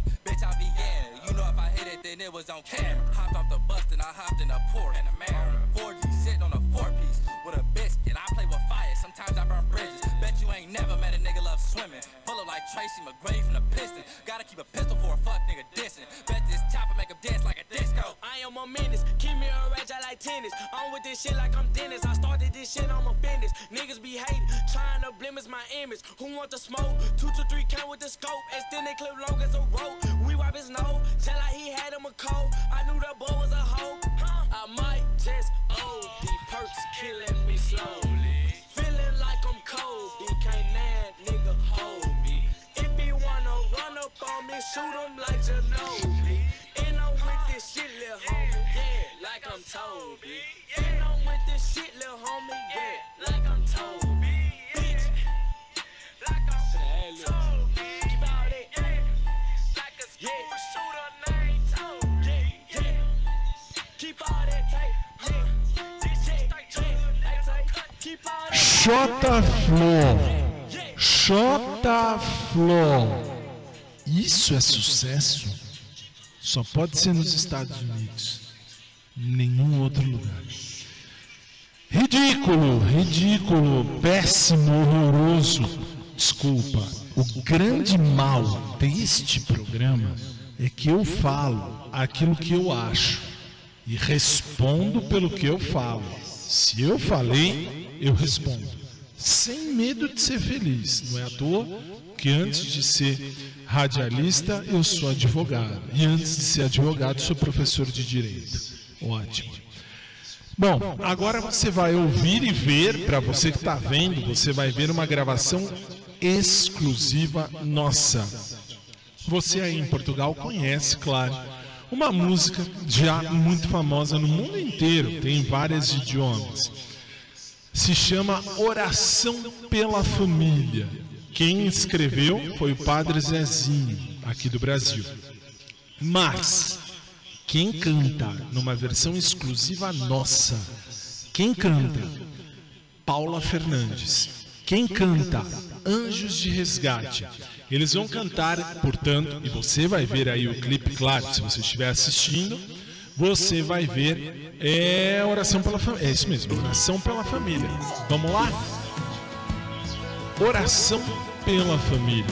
It, was on camera. Hopped off the bus, then I hopped in a port. And a mirror. 4G sitting on a four piece with a biscuit. I play with fire, sometimes I burn bridges. Ain't never met a nigga love swimming. Pull up like Tracy McGrady from the piston. Gotta keep a pistol for a fuck nigga dissing. Bet this chopper make him dance like a disco. I am a menace, keep me a rage, I like tennis. I'm with this shit like I'm Dennis. I started this shit on my business. Niggas be hating, trying to blemish my image. Who want the smoke? Two to three count with the scope. Extend they clip long as a rope. We wipe his nose, just like he had him a coat. I knew that boy was a hoe. I might just oh, OD perks killing me slowly. Can't that nigga hold me. If he wanna run up on me, shoot him like Ginobili. And I'm with this shit, lil' homie, yeah, like I'm Toby. And I'm with this shit, lil' homie, yeah, Xota Flor. Xota Flor. Isso é sucesso? Só pode ser nos Estados Unidos. Nenhum outro lugar. Ridículo, ridículo, péssimo, horroroso. Desculpa. O grande mal deste programa é que eu falo aquilo que eu acho e respondo pelo que eu falo. Se eu falei, eu respondo. Sem medo de ser feliz. Não é à toa que antes de ser radialista, eu sou advogado. E antes de ser advogado, sou professor de direito. Ótimo. Bom, agora você vai ouvir e ver, para você que está vendo, você vai ver uma gravação exclusiva nossa. Você aí em Portugal conhece, claro, uma música já muito famosa no mundo inteiro, tem em vários idiomas. Se chama Oração pela Família. Quem escreveu foi o Padre Zezinho, aqui do Brasil. Mas Quem canta numa versão exclusiva nossa? Quem canta? Paula Fernandes. Quem canta? Anjos de Resgate. Eles vão cantar, portanto, e você vai ver aí o clipe, claro, se você estiver assistindo, você vai ver é oração pela família. É isso mesmo, oração pela família. Vamos lá? Oração pela família.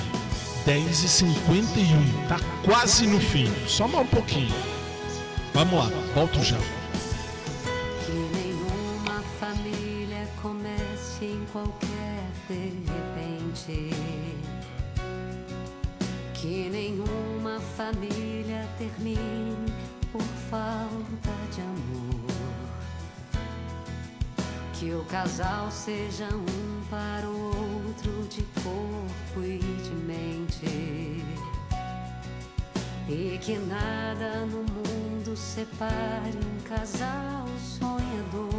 10h51, tá quase no fim, só mais um pouquinho. Vamos lá, volto já. Que o casal seja um para o outro de corpo e de mente. E que nada no mundo separe um casal sonhador.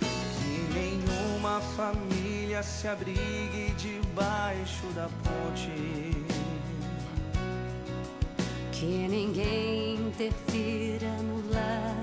Que nenhuma família se abrigue debaixo da ponte. Que ninguém interfira no lar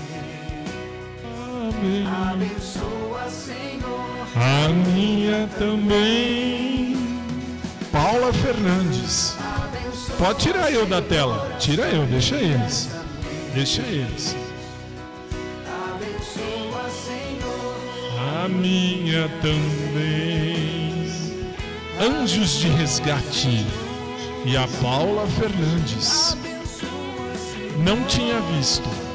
Abençoa, Senhor. A minha também. Paula Fernandes. Pode tirar eu da tela. Tira eu, deixa eles. Deixa eles. Abençoa, Senhor. A minha também. Anjos de Resgate. E a Paula Fernandes. Não tinha visto.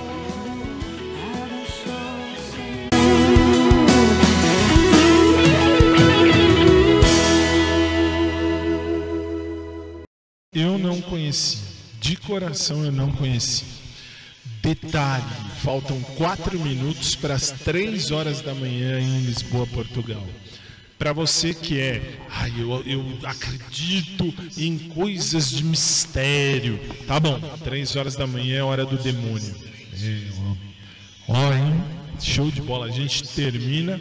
Eu não conhecia. De coração eu não conhecia. Detalhe: faltam quatro minutos para as três horas da manhã em Lisboa, Portugal. Para você que é, ai, eu, eu acredito em coisas de mistério. Tá bom, três horas da manhã é hora do demônio. Ó, hein? Show de bola. A gente termina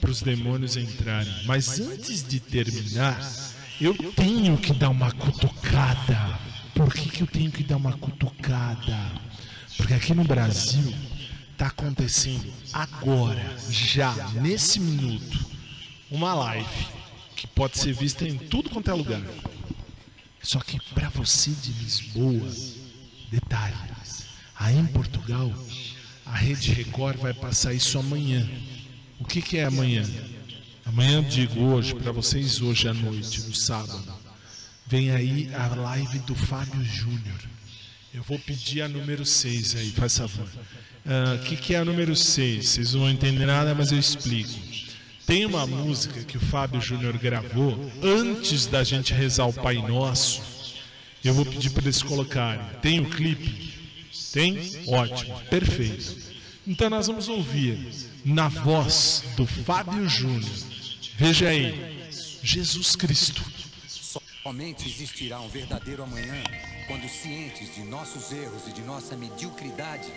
para os demônios entrarem. Mas antes de terminar, eu tenho que dar uma cutucada. Por que, que eu tenho que dar uma cutucada? Porque aqui no Brasil está acontecendo agora, já, nesse minuto, uma live que pode ser vista em tudo quanto é lugar. Só que para você de Lisboa, detalhe, aí em Portugal, a Rede Record vai passar isso amanhã. O que, que é amanhã? Amanhã, digo hoje, para vocês hoje à noite, no sábado, vem aí a live do Fábio Júnior. Eu vou pedir a número 6 aí, faz favor. O uh, que, que é a número 6? Vocês não vão entender nada, mas eu explico. Tem uma música que o Fábio Júnior gravou antes da gente rezar o Pai Nosso. Eu vou pedir para eles colocarem. Tem o clipe? Tem? Ótimo, perfeito. Então nós vamos ouvir na voz do Fábio Júnior Veja aí, Jesus Cristo. Somente existirá um verdadeiro amanhã quando, cientes de nossos erros e de nossa mediocridade,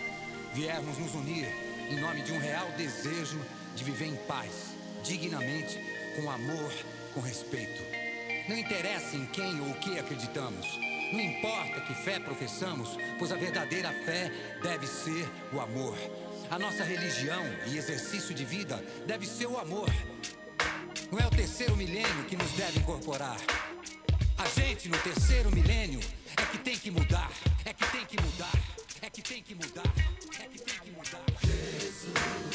viermos nos unir em nome de um real desejo de viver em paz, dignamente, com amor, com respeito. Não interessa em quem ou o que acreditamos. Não importa que fé professamos, pois a verdadeira fé deve ser o amor. A nossa religião e exercício de vida deve ser o amor. Não é o terceiro milênio que nos deve incorporar. A gente no terceiro milênio é que tem que mudar, é que tem que mudar, é que tem que mudar, é que tem que mudar. Jesus,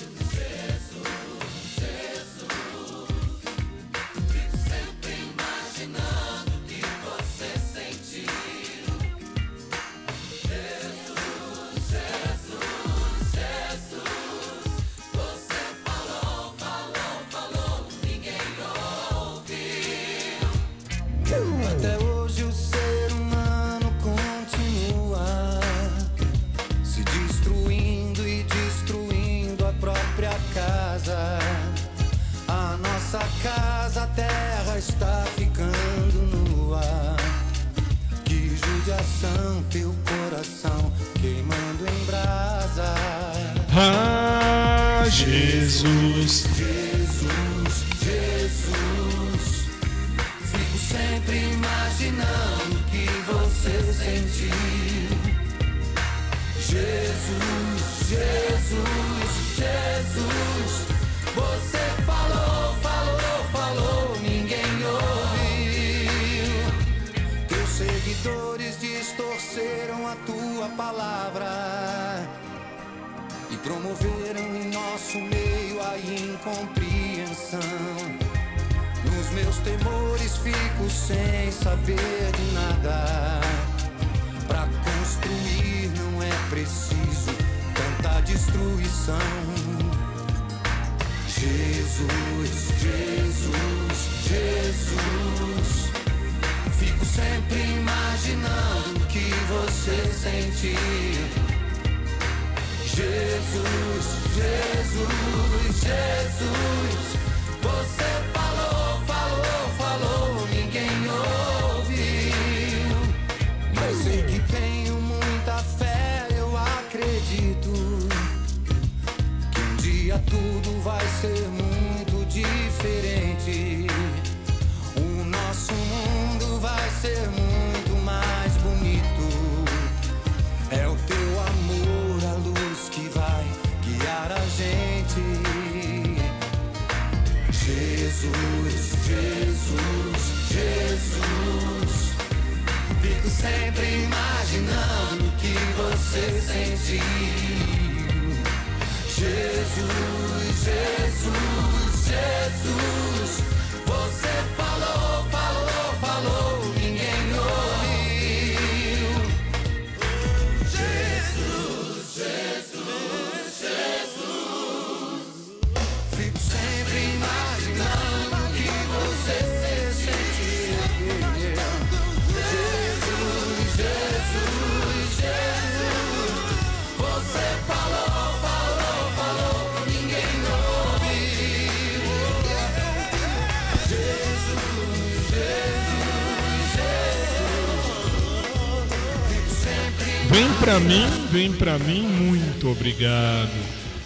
casa, a terra está ficando nua. Que judiação, teu coração queimando em brasa. Ah, Jesus. Jesus, Jesus. Fico sempre imaginando o que você sentiu. Jesus, Jesus, Jesus. A tua palavra e promoveram em nosso meio a incompreensão. Nos meus temores fico sem saber de nada. Pra construir não é preciso tanta destruição. Jesus, Jesus, Jesus. Fico sempre imaginando você sentiu. Jesus, Jesus, Jesus. Você falou, falou, falou, ninguém ouviu. Eu sei que tenho muita fé, eu acredito que um dia tudo vai ser muito diferente. O nosso mundo vai ser muito sempre imaginando o que você sentiu. Jesus, Jesus, Jesus. Pra mim, vem pra mim, muito obrigado.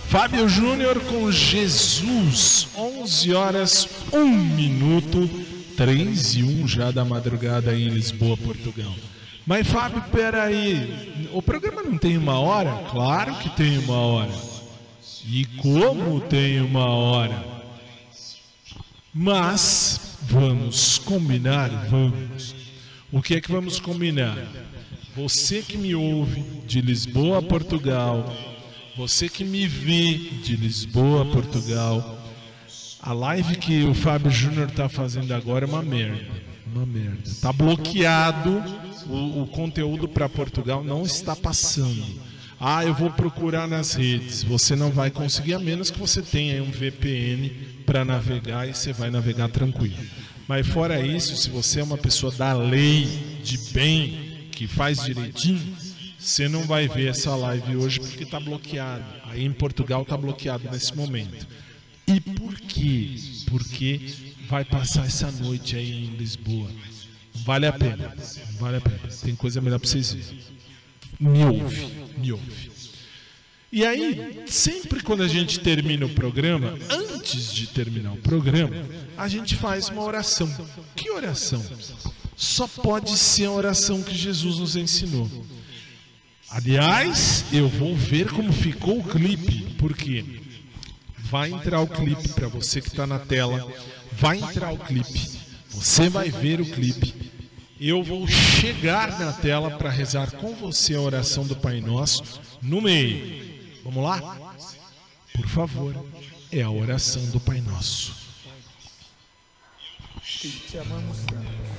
Fábio Júnior com Jesus, 11 horas, 1 minuto, 3 e 1 já da madrugada em Lisboa, Portugal. Mas Fábio, peraí, o programa não tem uma hora? Claro que tem uma hora. E como tem uma hora? Mas vamos combinar, vamos. O que é que vamos combinar? Você que me ouve de Lisboa a Portugal, você que me vê de Lisboa a Portugal, a live que o Fábio Júnior está fazendo agora é uma merda. Uma merda. Está bloqueado o, o conteúdo para Portugal, não está passando. Ah, eu vou procurar nas redes. Você não vai conseguir, a menos que você tenha um VPN para navegar e você vai navegar tranquilo. Mas fora isso, se você é uma pessoa da lei, de bem, que faz direitinho, você não vai ver essa live hoje porque está bloqueado. Aí em Portugal está bloqueado nesse momento. E por quê? Porque vai passar essa noite aí em Lisboa. Vale a pena. Vale a pena. Tem coisa melhor para vocês verem. Me ouve, me ouve. E aí, sempre quando a gente termina o programa, antes de terminar o programa, a gente faz uma oração. Que oração? Só pode ser a oração que Jesus nos ensinou. Aliás, eu vou ver como ficou o clipe, porque vai entrar o clipe para você que está na tela. Vai entrar o clipe. Você vai ver o clipe. Eu vou chegar na tela para rezar com você a oração do Pai Nosso no meio. Vamos lá? Por favor, é a oração do Pai Nosso. Que te amamos tanto.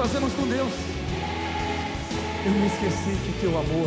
Fazemos com Deus. Eu me esqueci que teu amor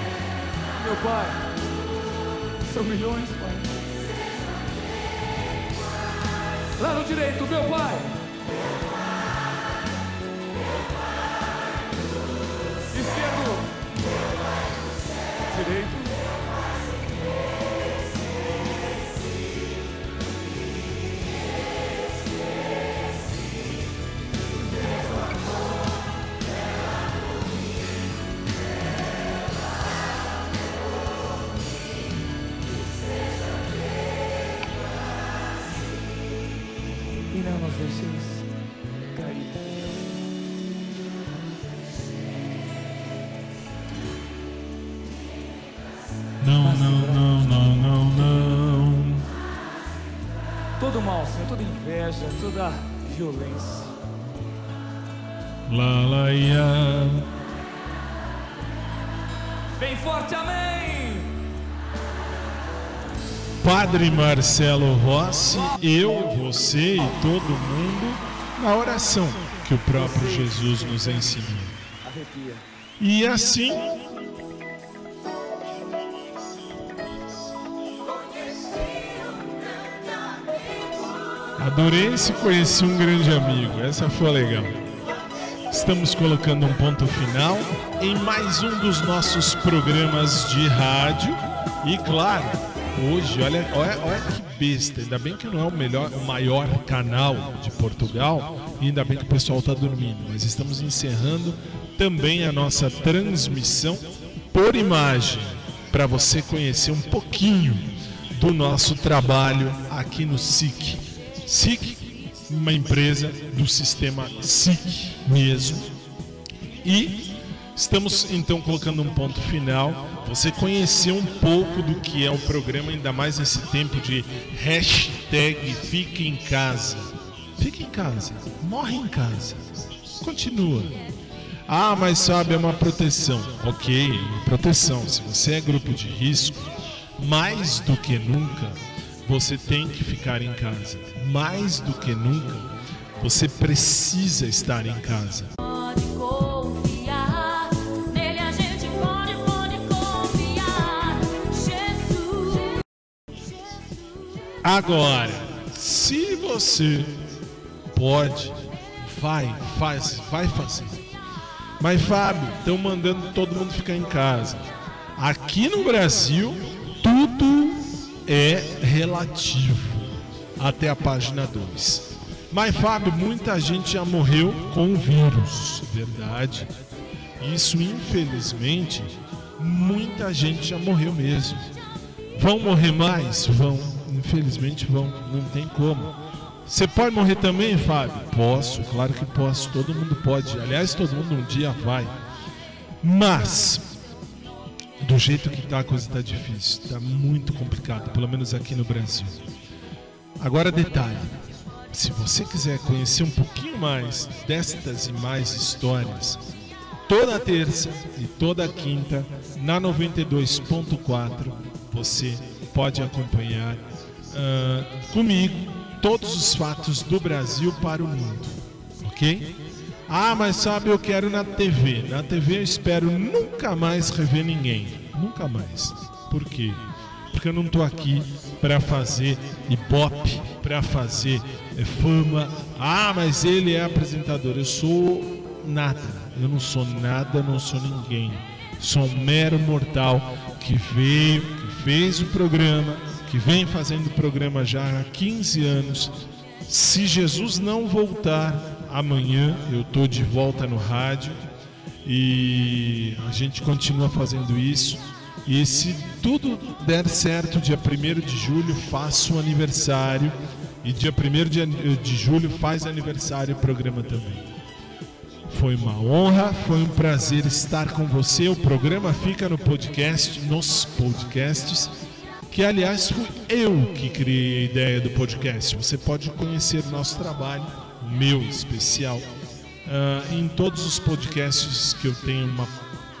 Meu Pai. São milhões, Pai. Lá no direito, meu Pai. Esquerdo. Inveja, toda violência. Lá, lá, ia. Bem forte, amém! Padre Marcelo Rossi, eu, você e todo mundo na oração que o próprio Jesus nos ensinou. E assim Adorei se conheci um grande amigo. Essa foi legal. Estamos colocando um ponto final em mais um dos nossos programas de rádio. E claro, hoje, olha, olha, olha que besta. Ainda bem que não é o melhor, o maior canal de Portugal. E ainda bem que o pessoal está dormindo. Mas estamos encerrando também a nossa transmissão por imagem para você conhecer um pouquinho do nosso trabalho aqui no SIC. SIC, uma empresa do sistema SIC mesmo. E estamos então colocando um ponto final. Você conheceu um pouco do que é o programa, ainda mais nesse tempo de hashtag Fique em Casa. Fique em casa, morre em casa, continua. Ah, mas sabe, é uma proteção. Ok, proteção. Se você é grupo de risco, mais do que nunca, você tem que ficar em casa. Mais do que nunca, você precisa estar em casa. Agora, se você pode, vai, faz, vai fazer. Mas Fábio, estão mandando todo mundo ficar em casa. Aqui no Brasil, tudo é relativo até a página 2. Mas Fábio, muita gente já morreu com o vírus, verdade? Isso, infelizmente, muita gente já morreu mesmo. Vão morrer mais? Vão. Infelizmente vão. Não tem como. Você pode morrer também, Fábio? Posso, claro que posso. Todo mundo pode. Aliás, todo mundo um dia vai. Mas, do jeito que tá, a coisa tá difícil. Tá muito complicado, pelo menos aqui no Brasil. Agora, detalhe: se você quiser conhecer um pouquinho mais destas e mais histórias, toda terça e toda quinta, na 92.4, você pode acompanhar ah, comigo todos os fatos do Brasil para o mundo, ok? Ah, mas sabe, eu quero na TV. Na TV eu espero nunca mais rever ninguém. Nunca mais. Por quê? Porque eu não tô aqui para fazer ibope, para fazer eh, fama. Ah, mas ele é apresentador. Eu sou nada. Eu não sou nada, não sou ninguém. Sou um mero mortal que veio, que fez o programa, que vem fazendo o programa já há 15 anos. Se Jesus não voltar amanhã, eu tô de volta no rádio e a gente continua fazendo isso. E se tudo der certo, dia 1 de julho faço um aniversário. E dia 1 de, de julho faz aniversário o programa também. Foi uma honra, foi um prazer estar com você. O programa fica no podcast, nos podcasts, que aliás fui eu que criei a ideia do podcast. Você pode conhecer nosso trabalho, meu especial, ah, em todos os podcasts que eu tenho uma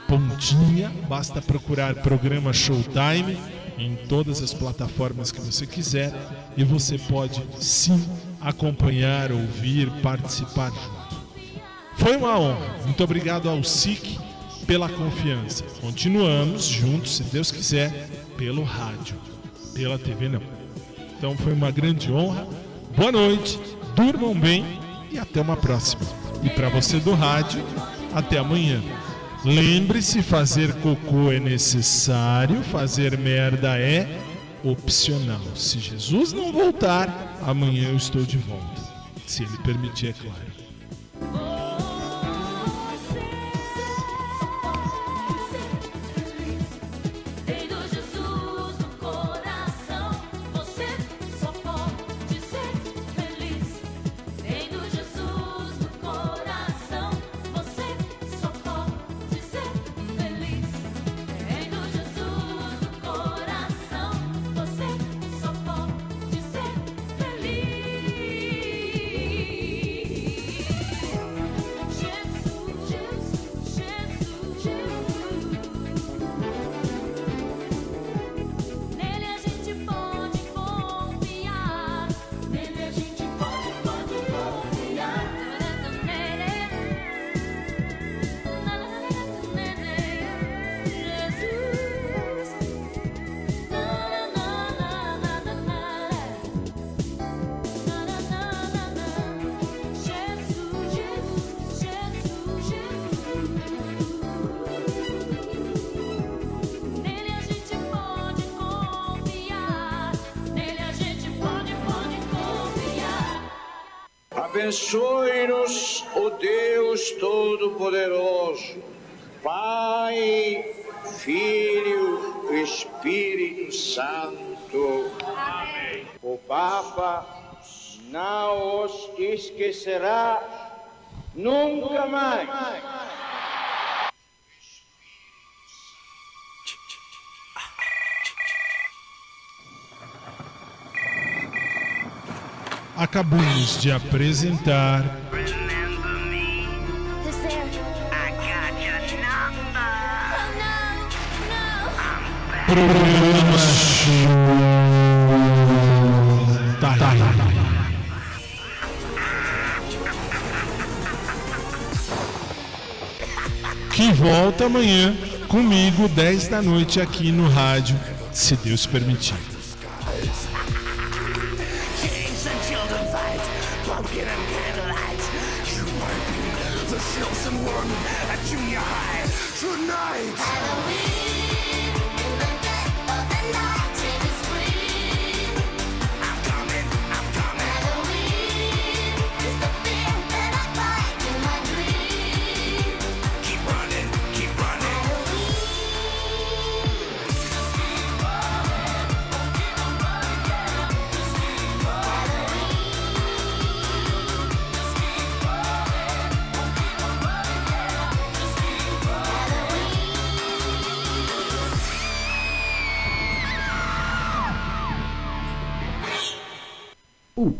pontinha. Basta procurar programa Showtime em todas as plataformas que você quiser e você pode sim acompanhar, ouvir, participar junto. Foi uma honra. Muito obrigado ao SIC pela confiança. Continuamos juntos, se Deus quiser, pelo rádio. Pela TV não. Então foi uma grande honra. Boa noite, durmam bem e até uma próxima. E para você do rádio, até amanhã. Lembre-se, fazer cocô é necessário, fazer merda é opcional. Se Jesus não voltar, amanhã eu estou de volta. Se ele permitir, é claro. Nunca mais. Acabamos de apresentar programa Time. Volta amanhã comigo 10 da noite aqui no rádio, se Deus permitir. Kings and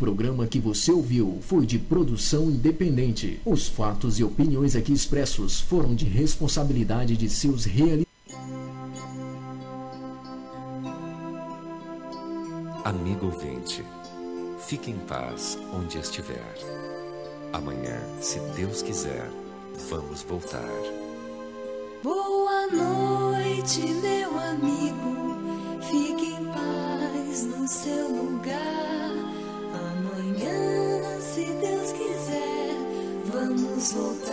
programa que você ouviu foi de produção independente. Os fatos e opiniões aqui expressos foram de responsabilidade de seus realizadores. Amigo ouvinte, fique em paz onde estiver. Amanhã, se Deus quiser, vamos voltar. Boa noite, meu amigo. Fique em paz no seu lugar. people.